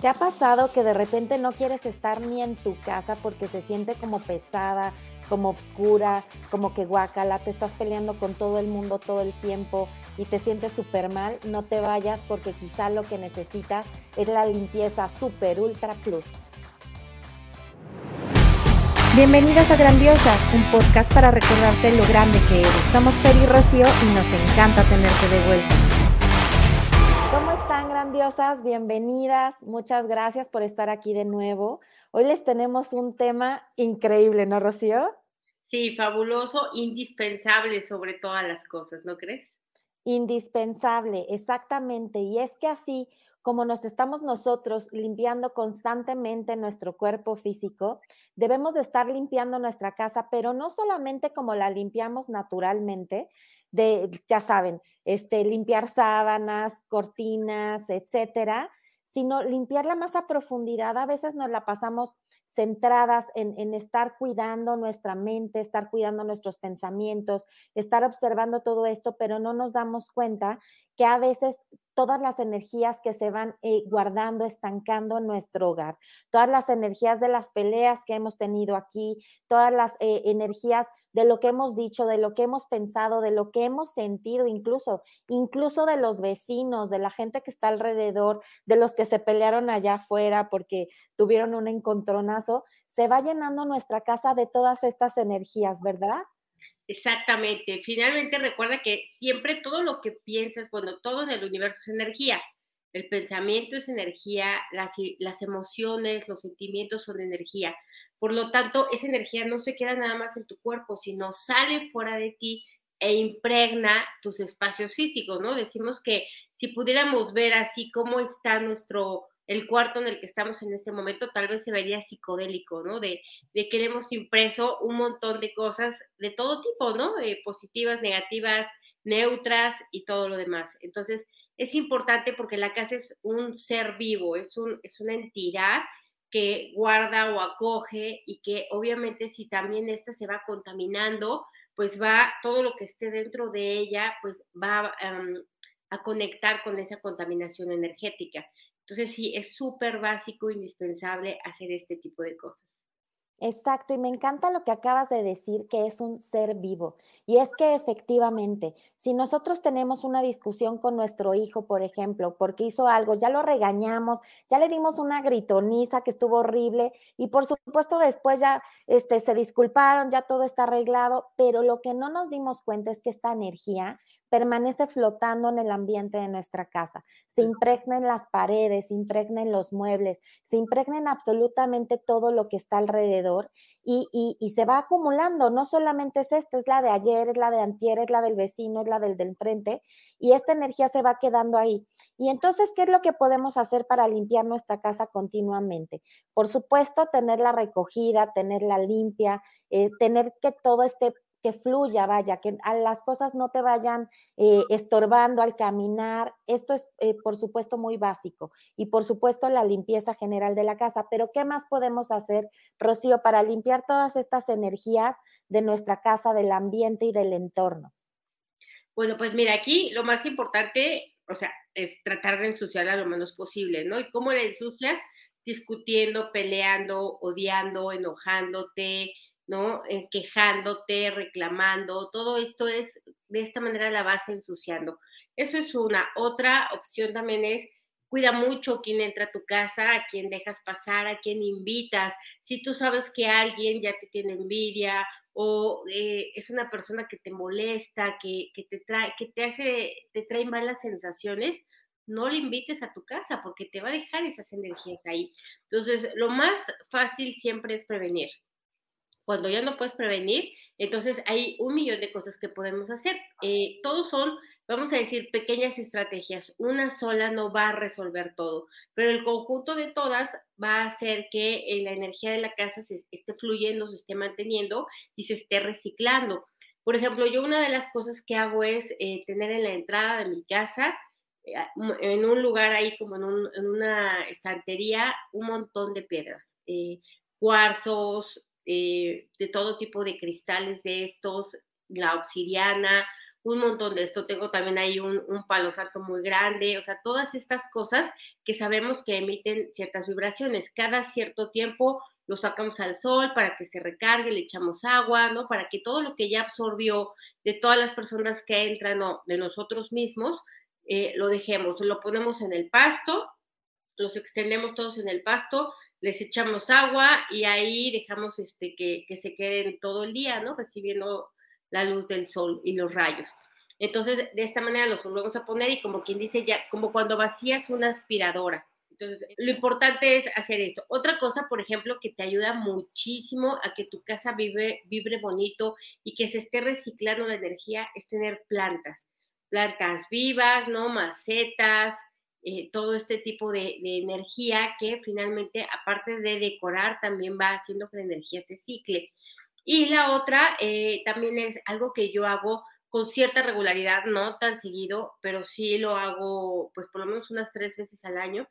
¿Te ha pasado que de repente no quieres estar ni en tu casa porque se siente como pesada, como oscura, como que guacala, te estás peleando con todo el mundo todo el tiempo y te sientes súper mal? No te vayas porque quizá lo que necesitas es la limpieza super ultra plus. Bienvenidas a Grandiosas, un podcast para recordarte lo grande que eres. Somos Fer y Rocío y nos encanta tenerte de vuelta. ¿Cómo están grandiosas? Bienvenidas. Muchas gracias por estar aquí de nuevo. Hoy les tenemos un tema increíble, ¿no, Rocío? Sí, fabuloso, indispensable sobre todas las cosas, ¿no crees? Indispensable, exactamente. Y es que así como nos estamos nosotros limpiando constantemente nuestro cuerpo físico, debemos de estar limpiando nuestra casa, pero no solamente como la limpiamos naturalmente, de, ya saben, este, limpiar sábanas, cortinas, etcétera, sino limpiarla más a profundidad. A veces nos la pasamos centradas en, en, estar cuidando nuestra mente, estar cuidando nuestros pensamientos, estar observando todo esto, pero no nos damos cuenta que a veces todas las energías que se van eh, guardando, estancando en nuestro hogar, todas las energías de las peleas que hemos tenido aquí, todas las eh, energías de lo que hemos dicho, de lo que hemos pensado, de lo que hemos sentido, incluso, incluso de los vecinos, de la gente que está alrededor, de los que se pelearon allá afuera porque tuvieron un encontronazo, se va llenando nuestra casa de todas estas energías, ¿verdad? Exactamente. Finalmente recuerda que siempre todo lo que piensas, bueno, todo en el universo es energía. El pensamiento es energía, las, emociones, los sentimientos son energía. Por lo tanto, esa energía no se queda nada más en tu cuerpo, sino sale fuera de ti e impregna tus espacios físicos, ¿no? Decimos que si pudiéramos ver así cómo está nuestro el cuarto en el que estamos en este momento tal vez se vería psicodélico, ¿no? De, que hemos impreso un montón de cosas de todo tipo, ¿no? positivas, negativas, neutras y todo lo demás. Entonces, es importante porque la casa es un ser vivo, es, un, es una entidad que guarda o acoge y que obviamente si también esta se va contaminando, pues va, todo lo que esté dentro de ella, pues va a conectar con esa contaminación energética. Entonces sí, es súper básico, indispensable hacer este tipo de cosas. Exacto, y me encanta lo que acabas de decir, que es un ser vivo. Y es que efectivamente, si nosotros tenemos una discusión con nuestro hijo, por ejemplo, porque hizo algo, ya lo regañamos, ya le dimos una gritoniza que estuvo horrible, y por supuesto después ya este, se disculparon, ya todo está arreglado, pero lo que no nos dimos cuenta es que esta energía permanece flotando en el ambiente de nuestra casa, se impregna en las paredes, se impregna en los muebles, se impregna en absolutamente todo lo que está alrededor y, y, se va acumulando. No solamente es esta, es la de ayer, es la de antier, es la del vecino, es la del del frente y esta energía se va quedando ahí. Y entonces, ¿qué es lo que podemos hacer para limpiar nuestra casa continuamente? Por supuesto, tenerla recogida, tenerla limpia, eh, tener que todo esté que fluya, vaya, que las cosas no te vayan eh, estorbando al caminar. Esto es, eh, por supuesto, muy básico. Y, por supuesto, la limpieza general de la casa. Pero, ¿qué más podemos hacer, Rocío, para limpiar todas estas energías de nuestra casa, del ambiente y del entorno? Bueno, pues mira, aquí lo más importante, o sea, es tratar de ensuciarla lo menos posible, ¿no? ¿Y cómo la ensucias? Discutiendo, peleando, odiando, enojándote, ¿no? Eh, quejándote, reclamando, todo esto es, de esta manera la vas ensuciando. Eso es una. Otra opción también es, cuida mucho quién entra a tu casa, a quién dejas pasar, a quién invitas. Si tú sabes que alguien ya te tiene envidia o eh, es una persona que te molesta, que, que, te trae, que te hace, te trae malas sensaciones, no le invites a tu casa porque te va a dejar esas energías ahí. Entonces, lo más fácil siempre es prevenir cuando ya no puedes prevenir, entonces hay un millón de cosas que podemos hacer. Eh, todos son, vamos a decir, pequeñas estrategias. Una sola no va a resolver todo, pero el conjunto de todas va a hacer que eh, la energía de la casa se esté fluyendo, se esté manteniendo y se esté reciclando. Por ejemplo, yo una de las cosas que hago es eh, tener en la entrada de mi casa, en un lugar ahí como en, una estantería, un montón de piedras, cuarzos, eh, de todo tipo de cristales de estos, la obsidiana, un montón de esto. Tengo también ahí un, un, palo santo muy grande, o sea, todas estas cosas que sabemos que emiten ciertas vibraciones. Cada cierto tiempo lo sacamos al sol para que se recargue, le echamos agua, ¿no? Para que todo lo que ya absorbió de todas las personas que entran o de nosotros mismos, eh, lo dejemos, lo ponemos en el pasto, los extendemos todos en el pasto, les echamos agua y ahí dejamos este, que, que se queden todo el día, ¿no? Recibiendo la luz del sol y los rayos. Entonces, de esta manera los volvemos a poner y como quien dice ya, como cuando vacías una aspiradora. Entonces, lo importante es hacer esto. Otra cosa, por ejemplo, que te ayuda muchísimo a que tu casa vive, vibre bonito y que se esté reciclando la energía es tener plantas. Plantas vivas, ¿no? Macetas, eh, todo este tipo de, energía que finalmente, aparte de decorar, también va haciendo que la energía se cicle. Y la otra eh, también es algo que yo hago con cierta regularidad, no tan seguido, pero sí lo hago pues por lo menos unas tres veces al año,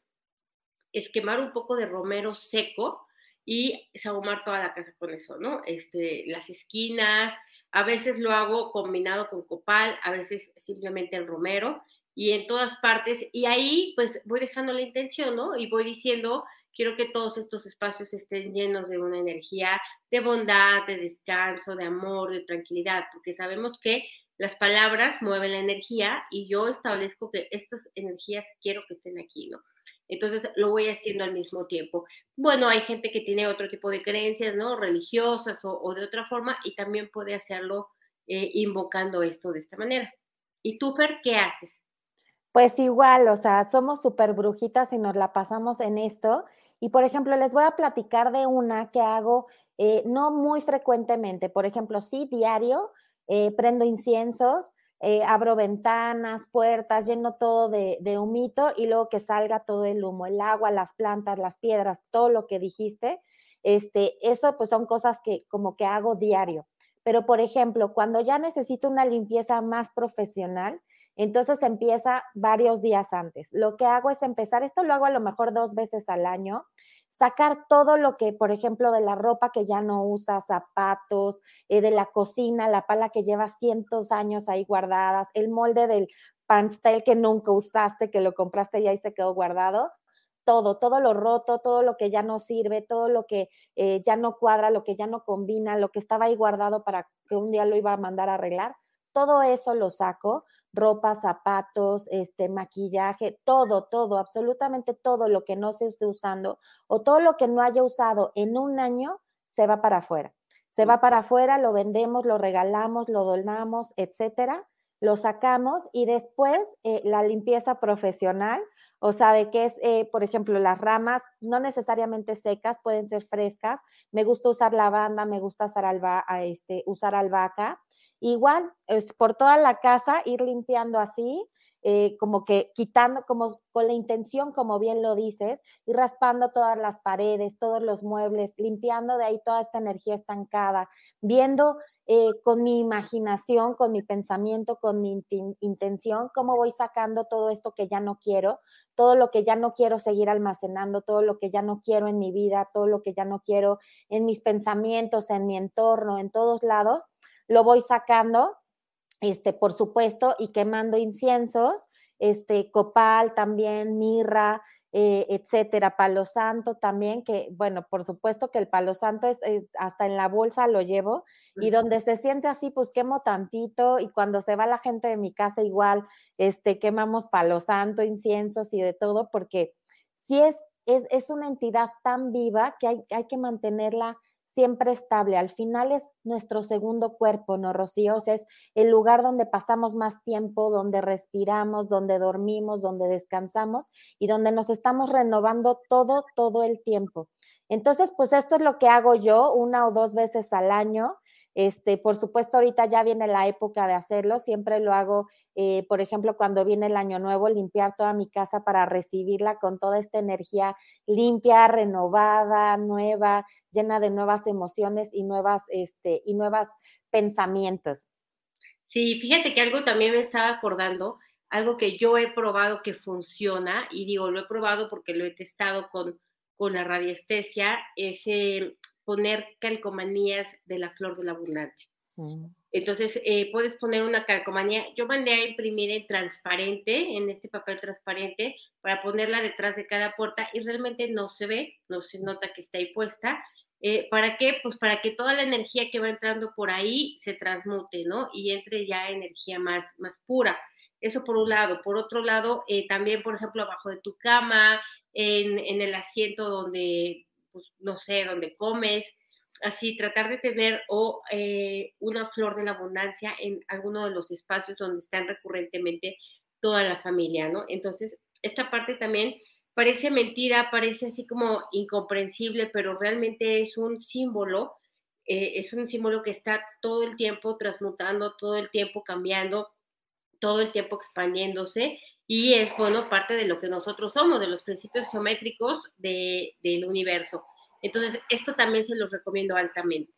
es quemar un poco de romero seco y sahumar toda la casa con eso, ¿no? Este, las esquinas, a veces lo hago combinado con copal, a veces simplemente el romero y en todas partes, y ahí pues voy dejando la intención, ¿no? Y voy diciendo, quiero que todos estos espacios estén llenos de una energía de bondad, de descanso, de amor, de tranquilidad, porque sabemos que las palabras mueven la energía y yo establezco que estas energías quiero que estén aquí, ¿no? Entonces lo voy haciendo al mismo tiempo. Bueno, hay gente que tiene otro tipo de creencias, ¿no? Religiosas o, de otra forma y también puede hacerlo eh, invocando esto de esta manera. ¿Y tú, Fer, qué haces? Pues igual, o sea, somos súper brujitas y nos la pasamos en esto. Y por ejemplo, les voy a platicar de una que hago eh, no muy frecuentemente. Por ejemplo, sí, diario, eh, prendo inciensos, eh, abro ventanas, puertas, lleno todo de, de, humito y luego que salga todo el humo, el agua, las plantas, las piedras, todo lo que dijiste. Este, eso pues son cosas que como que hago diario. Pero por ejemplo, cuando ya necesito una limpieza más profesional, entonces empieza varios días antes. Lo que hago es empezar, esto lo hago a lo mejor dos veces al año, sacar todo lo que, por ejemplo, de la ropa que ya no usa, zapatos, eh, de la cocina, la pala que lleva cientos años ahí guardadas, el molde del pastel que nunca usaste, que lo compraste y ahí se quedó guardado. Todo, todo lo roto, todo lo que ya no sirve, todo lo que eh, ya no cuadra, lo que ya no combina, lo que estaba ahí guardado para que un día lo iba a mandar a arreglar, todo eso lo saco, ropa, zapatos, este, maquillaje, todo, todo, absolutamente todo lo que no se esté usando o todo lo que no haya usado en un año se va para afuera. Se va para afuera, lo vendemos, lo regalamos, lo donamos, etcétera, lo sacamos y después eh, la limpieza profesional, o sea, de que es, eh, por ejemplo, las ramas no necesariamente secas, pueden ser frescas. Me gusta usar lavanda, me gusta usar, alba, este, usar albahaca Igual, es por toda la casa, ir limpiando así, eh, como que quitando, como con la intención, como bien lo dices, ir raspando todas las paredes, todos los muebles, limpiando de ahí toda esta energía estancada, viendo eh, con mi imaginación, con mi pensamiento, con mi intención, cómo voy sacando todo esto que ya no quiero, todo lo que ya no quiero seguir almacenando, todo lo que ya no quiero en mi vida, todo lo que ya no quiero en mis pensamientos, en mi entorno, en todos lados lo voy sacando, este, por supuesto, y quemando inciensos, este, copal también, mirra, eh, etcétera, palo santo también, que bueno, por supuesto que el palo santo es, hasta en la bolsa lo llevo y donde se siente así, pues quemo tantito y cuando se va la gente de mi casa igual, este, quemamos palo santo, inciensos y de todo, porque si es, es, es una entidad tan viva que hay, hay que mantenerla siempre estable. Al final es nuestro segundo cuerpo, ¿no, Rocío? Es el lugar donde pasamos más tiempo, donde respiramos, donde dormimos, donde descansamos y donde nos estamos renovando todo, todo el tiempo. Entonces, pues esto es lo que hago yo una o dos veces al año. Este, por supuesto, ahorita ya viene la época de hacerlo. Siempre lo hago, eh, por ejemplo, cuando viene el año nuevo, limpiar toda mi casa para recibirla con toda esta energía limpia, renovada, nueva, llena de nuevas emociones y nuevas, este, y nuevas pensamientos. Sí, fíjate que algo también me estaba acordando, algo que yo he probado que funciona, y digo, lo he probado porque lo he testado con, con la radiestesia, es eh, poner calcomanías de la flor de la abundancia. Entonces, eh, puedes poner una calcomanía. Yo mandé a imprimir en transparente, en este papel transparente, para ponerla detrás de cada puerta y realmente no se ve, no se nota que está ahí puesta. Eh, ¿Para qué? Pues para que toda la energía que va entrando por ahí se transmute, ¿no? Y entre ya energía más, más pura. Eso por un lado. Por otro lado, eh, también, por ejemplo, abajo de tu cama, en, en el asiento donde, pues, no sé, donde comes, así tratar de tener o eh, una flor de la abundancia en alguno de los espacios donde están recurrentemente toda la familia, ¿no? Entonces, esta parte también parece mentira, parece así como incomprensible, pero realmente es un símbolo, eh, es un símbolo que está todo el tiempo transmutando, todo el tiempo cambiando, todo el tiempo expandiéndose y es, bueno, parte de lo que nosotros somos, de los principios geométricos del universo. Entonces, esto también se los recomiendo altamente.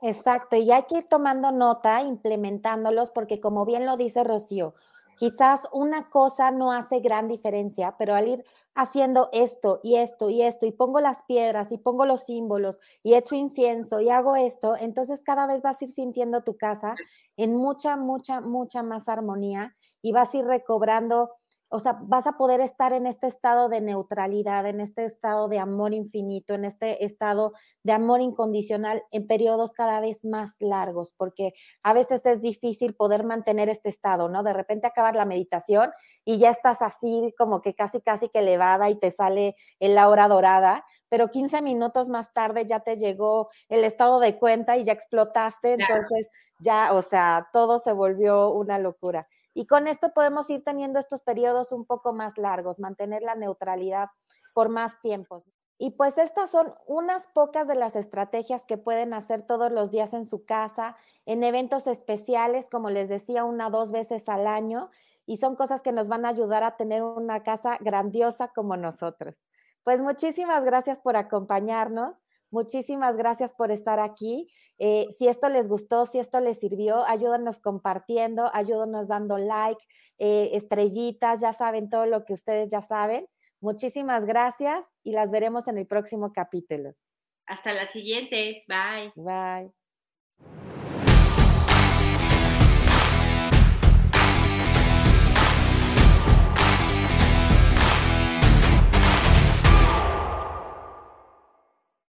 Exacto, y hay que ir tomando nota, implementándolos, porque como bien lo dice Rocío, quizás una cosa no hace gran diferencia, pero al ir haciendo esto y esto y esto, y pongo las piedras y pongo los símbolos y echo incienso y hago esto, entonces cada vez vas a ir sintiendo tu casa en mucha, mucha, mucha más armonía y vas a ir recobrando o sea, vas a poder estar en este estado de neutralidad, en este estado de amor infinito, en este estado de amor incondicional en periodos cada vez más largos, porque a veces es difícil poder mantener este estado, ¿no? De repente acabar la meditación y ya estás así como que casi, casi que elevada y te sale el aura dorada, pero 15 minutos más tarde ya te llegó el estado de cuenta y ya explotaste, entonces ya, o sea, todo se volvió una locura. Y con esto podemos ir teniendo estos periodos un poco más largos, mantener la neutralidad por más tiempos. Y pues estas son unas pocas de las estrategias que pueden hacer todos los días en su casa, en eventos especiales, como les decía, una o dos veces al año. Y son cosas que nos van a ayudar a tener una casa grandiosa como nosotros. Pues muchísimas gracias por acompañarnos. Muchísimas gracias por estar aquí. Eh, si esto les gustó, si esto les sirvió, ayúdanos compartiendo, ayúdanos dando like, eh, estrellitas, ya saben todo lo que ustedes ya saben. Muchísimas gracias y las veremos en el próximo capítulo. Hasta la siguiente. Bye. Bye.